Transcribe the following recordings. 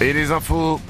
Et les infos,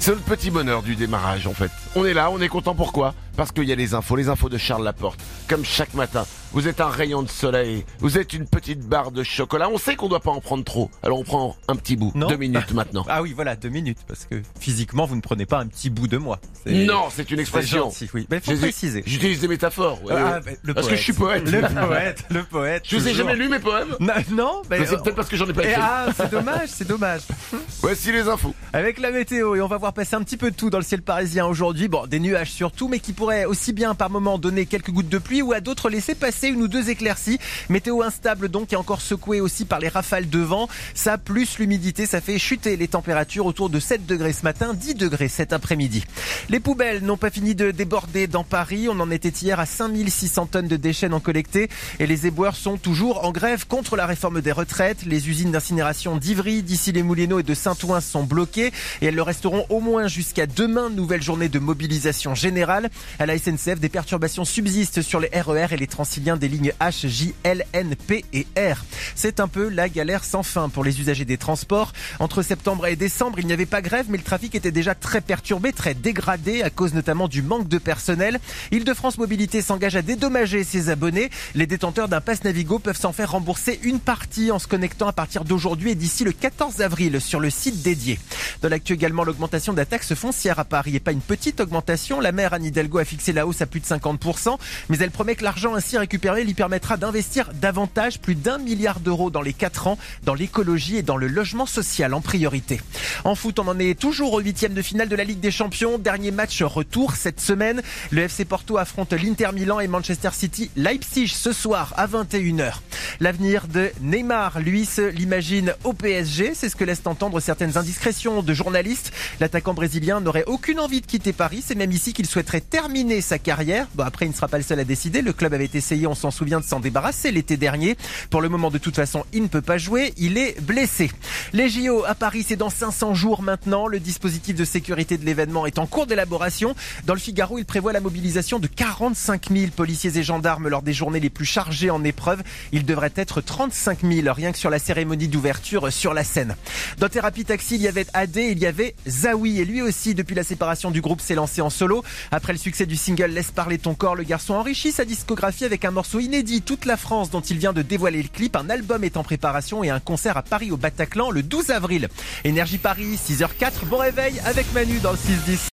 c'est le petit bonheur du démarrage en fait. On est là, on est content pourquoi? Parce qu'il y a les infos, les infos de Charles Laporte. Comme chaque matin, vous êtes un rayon de soleil, vous êtes une petite barre de chocolat. On sait qu'on doit pas en prendre trop, alors on prend un petit bout. Non. Deux minutes maintenant. Ah oui, voilà, deux minutes, parce que physiquement, vous ne prenez pas un petit bout de moi. Non, c'est une expression. gentil, oui. Mais faut préciser. J'utilise des métaphores. ouais, Ah, ouais. mais le Parce que je suis poète. Le poète, le poète. Je vous ai jamais lu mes poèmes Non, non, mais, C'est peut-être parce que j'en ai pas écrit. ah, c'est dommage, c'est dommage. Voici les infos. Avec la météo, et on va voir passer un petit peu de tout dans le ciel parisien aujourd'hui. Bon, des nuages surtout, mais qui pourraient aussi bien par moment donner quelques gouttes de pluie ou à d'autres laisser passer une ou deux éclaircies. Météo instable donc et encore secouée aussi par les rafales de vent. Ça plus l'humidité, ça fait chuter les températures autour de 7 degrés ce matin, 10 degrés cet après-midi. Les poubelles n'ont pas fini de déborder dans Paris. On en était hier à 5600 tonnes de déchets non collectés et les éboueurs sont toujours en grève contre la réforme des retraites. Les usines d'incinération d'Ivry, d'ici les Moulineaux et de Saint-Ouen sont bloquées et elles le resteront au moins jusqu'à demain. Nouvelle journée de mobilisation générale. À la SNCF, des perturbations subsistent sur les RER et les transiliens des lignes H, J, L, N, P et R. C'est un peu la galère sans fin pour les usagers des transports. Entre septembre et décembre, il n'y avait pas grève, mais le trafic était déjà très perturbé, très dégradé à cause notamment du manque de personnel. Île-de-France Mobilité s'engage à dédommager ses abonnés. Les détenteurs d'un pass Navigo peuvent s'en faire rembourser une partie en se connectant à partir d'aujourd'hui et d'ici le 14 avril sur le site dédié. Dans l'actu également, l'augmentation de la taxe foncière à Paris et pas une petite augmentation. La maire Anne Hidalgo a fixé la hausse à plus de 50%, mais elle promet que l'argent ainsi récupéré lui permettra d'investir davantage, plus d'un milliard d'euros dans les 4 ans, dans l'écologie et dans le logement social en priorité. En foot, on en est toujours au huitième de finale de la Ligue des Champions. Dernier match retour cette semaine. Le FC Porto affronte l'Inter Milan et Manchester City Leipzig ce soir à 21h. L'avenir de Neymar, lui, se l'imagine au PSG. C'est ce que laissent entendre certaines indiscrétions de journalistes. L'attaquant brésilien n'aurait aucune envie de quitter Paris. C'est même ici qu'il souhaiterait terminer sa carrière. Bon, après, il ne sera pas le seul à décider. Le club avait essayé, on s'en souvient, de s'en débarrasser l'été dernier. Pour le moment, de toute façon, il ne peut pas jouer. Il est blessé. Les JO à Paris, c'est dans 500 jours maintenant. Le dispositif de sécurité de l'événement est en cours d'élaboration. Dans le Figaro, il prévoit la mobilisation de 45 000 policiers et gendarmes lors des journées les plus chargées en épreuve. Il devrait être 35 000 rien que sur la cérémonie d'ouverture sur la scène. Dans Thérapie Taxi, il y avait AD, il y avait Zawi. Et lui aussi, depuis la séparation du groupe, s'est lancé en solo. Après le succès du single Laisse parler ton corps, le garçon enrichit sa discographie avec un morceau inédit, Toute la France, dont il vient de dévoiler le clip. Un album est en préparation et un concert à Paris au Bataclan le 12 avril. Énergie Paris, 6h04. Bon réveil avec Manu dans le 6-10.